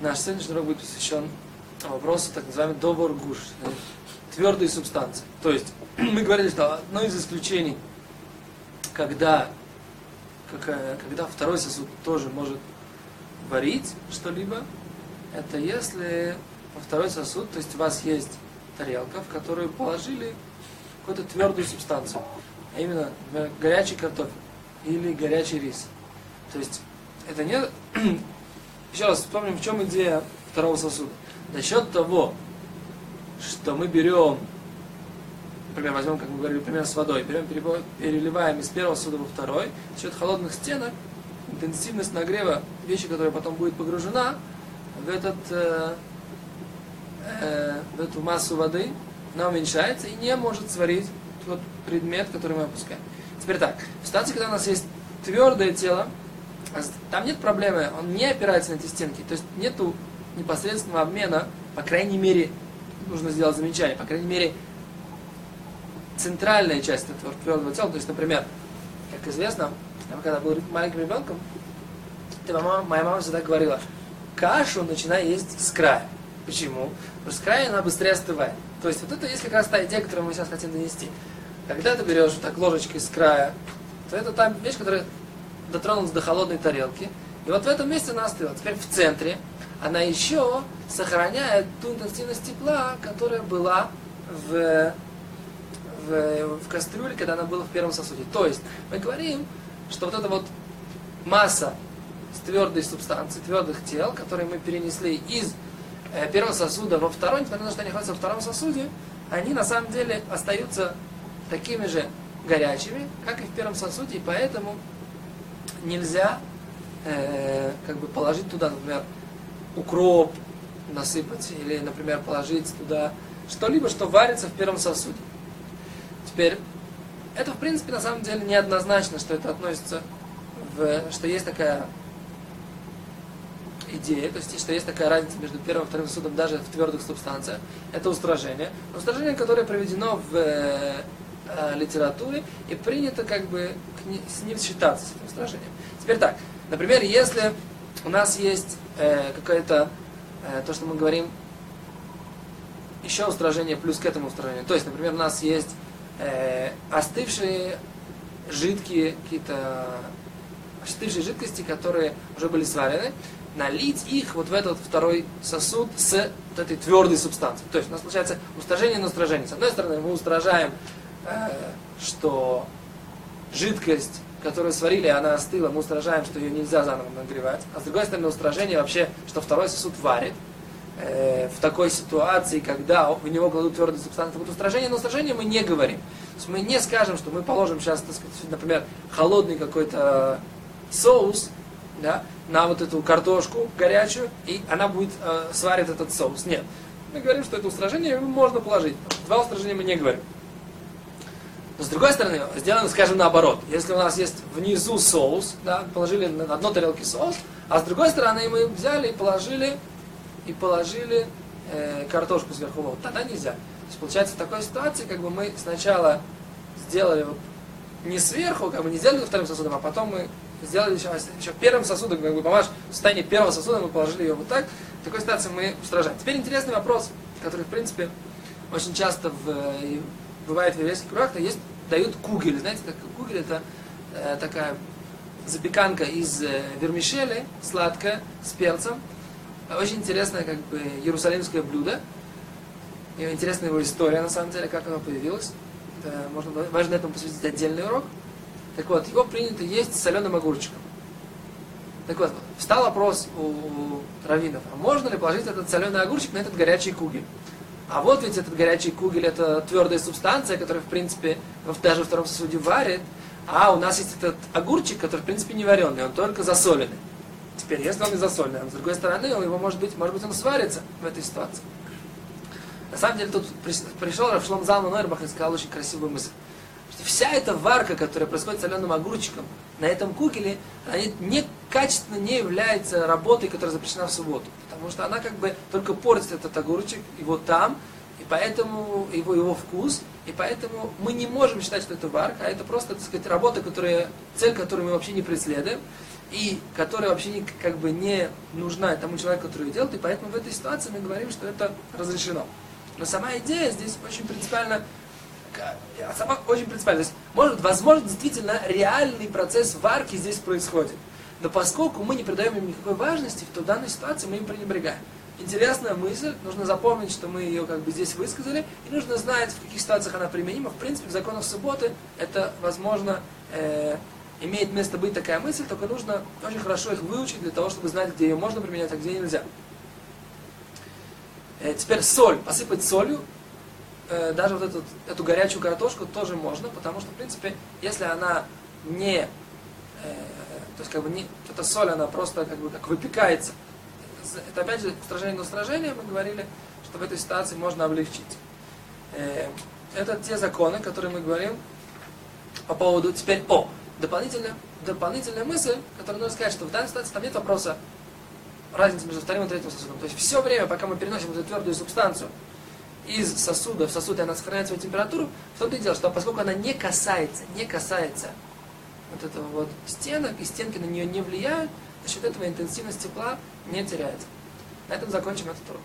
Наш сегодняшний урок будет посвящен вопросу так называемый довор гуш, твердые субстанции. То есть мы говорили, что одно из исключений, когда, когда второй сосуд тоже может варить что-либо, это если во второй сосуд, то есть у вас есть тарелка, в которую положили какую-то твердую субстанцию, а именно горячий картофель или горячий рис. То есть это не... Еще раз вспомним, в чем идея второго сосуда. За счет того, что мы берем, например, возьмем, как мы говорили, пример с водой, берем, переливаем из первого сосуда во второй, за счет холодных стенок, интенсивность нагрева вещи, которая потом будет погружена в, этот, э, э, в эту массу воды, она уменьшается и не может сварить тот предмет, который мы опускаем. Теперь так, в ситуации, когда у нас есть твердое тело, там нет проблемы, он не опирается на эти стенки, то есть нету непосредственного обмена, по крайней мере, нужно сделать замечание, по крайней мере, центральная часть этого твердого тела, то есть, например, как известно, когда был маленьким ребенком, мама, моя мама всегда говорила, кашу начинай есть с края. Почему? Потому что с края она быстрее остывает. То есть вот это есть как раз та идея, которую мы сейчас хотим донести. Когда ты берешь вот так ложечкой с края, то это та вещь, которая дотронулась до холодной тарелки. И вот в этом месте она остыла. Теперь в центре она еще сохраняет ту интенсивность тепла, которая была в, в, в кастрюле, когда она была в первом сосуде. То есть мы говорим, что вот эта вот масса с твердой субстанции, твердых тел, которые мы перенесли из э, первого сосуда во второй, несмотря на то, что они находятся во втором сосуде, они на самом деле остаются такими же горячими, как и в первом сосуде, и поэтому нельзя э, как бы положить туда, например, укроп насыпать, или, например, положить туда что-либо, что варится в первом сосуде. Теперь, это, в принципе, на самом деле неоднозначно, что это относится в, что есть такая идея, то есть, что есть такая разница между первым и вторым сосудом даже в твердых субстанциях. Это устражение. Устражение, которое проведено в э, литературе и принято как бы с ним считаться, с этим устражением. Теперь так, например, если у нас есть э, какое-то, э, то, что мы говорим, еще устражение плюс к этому устражению. То есть, например, у нас есть э, остывшие жидкие какие-то остывшие жидкости, которые уже были сварены, налить их вот в этот второй сосуд с вот этой твердой субстанцией. То есть у нас получается устражение на устражение. С одной стороны, мы устражаем, что жидкость которую сварили, она остыла, мы устражаем, что ее нельзя заново нагревать. А с другой стороны, устражение вообще, что второй сосуд варит. Э, в такой ситуации, когда в него кладут твердые субстанции, вот устражение, но устражение мы не говорим. То есть мы не скажем, что мы положим сейчас, так сказать, например, холодный какой-то соус, да, на вот эту картошку горячую, и она будет э, сварит этот соус. Нет. Мы говорим, что это устражение можно положить. Два устражения мы не говорим. Но с другой стороны, сделаем, скажем, наоборот. Если у нас есть внизу соус, да, положили на одной тарелке соус, а с другой стороны мы взяли и положили, и положили э, картошку сверху, вот, тогда нельзя. То есть получается в такой ситуации, как бы мы сначала сделали не сверху, как бы не сделали вторым сосудом, а потом мы сделали еще, еще первым сосудом, как бы помаш в состоянии первого сосуда, мы положили ее вот так. В такой ситуации мы устражаем. Теперь интересный вопрос, который, в принципе, очень часто в, бывает в еврейских кругах, есть, дают кугель. Знаете, так, кугель это э, такая запеканка из э, вермишели, сладкая, с перцем. Очень интересное, как бы, иерусалимское блюдо. И интересная его история, на самом деле, как оно появилось. Это, можно важно этому посвятить отдельный урок. Так вот, его принято есть с соленым огурчиком. Так вот, встал вопрос у, у раввинов, а можно ли положить этот соленый огурчик на этот горячий кугель? А вот ведь этот горячий кугель, это твердая субстанция, которая, в принципе, даже во втором сосуде варит. А у нас есть этот огурчик, который, в принципе, не вареный, он только засоленный. Теперь, если он не засоленный, а с другой стороны, он его может быть, может быть, он сварится в этой ситуации. На самом деле, тут пришел Равшлом Залман Нойрбах и сказал очень красивую мысль. Что вся эта варка, которая происходит с соленым огурчиком, на этом кукеле, она не, качественно не является работой, которая запрещена в субботу. Потому что она как бы только портит этот огурчик, его там, и поэтому его, его вкус, и поэтому мы не можем считать, что это варка, а это просто, так сказать, работа, которая, цель, которую мы вообще не преследуем. и которая вообще не, как бы не нужна тому человеку, который ее делает, и поэтому в этой ситуации мы говорим, что это разрешено. Но сама идея здесь очень принципиально, сама очень принципиально. То есть, может, возможно, действительно реальный процесс варки здесь происходит. Но поскольку мы не придаем им никакой важности, то в данной ситуации мы им пренебрегаем. Интересная мысль, нужно запомнить, что мы ее как бы здесь высказали, и нужно знать, в каких ситуациях она применима. В принципе, в законах субботы это возможно э, имеет место быть такая мысль, только нужно очень хорошо их выучить для того, чтобы знать, где ее можно применять, а где нельзя. Э, теперь соль, посыпать солью, э, даже вот эту, эту горячую картошку тоже можно, потому что, в принципе, если она не, то есть как бы не, эта соль, она просто как бы как выпекается. Это опять же устражение на устражение, мы говорили, что в этой ситуации можно облегчить. Э, это те законы, которые мы говорим по поводу теперь о дополнительная, дополнительная мысль, которая нужно сказать, что в данной ситуации там нет вопроса разницы между вторым и третьим сосудом. То есть все время, пока мы переносим эту твердую субстанцию из сосуда в сосуд, и она сохраняет свою температуру, в том-то и дело, что поскольку она не касается, не касается вот этого вот стенок, и стенки на нее не влияют, за счет этого интенсивность тепла не теряется. На этом закончим этот урок.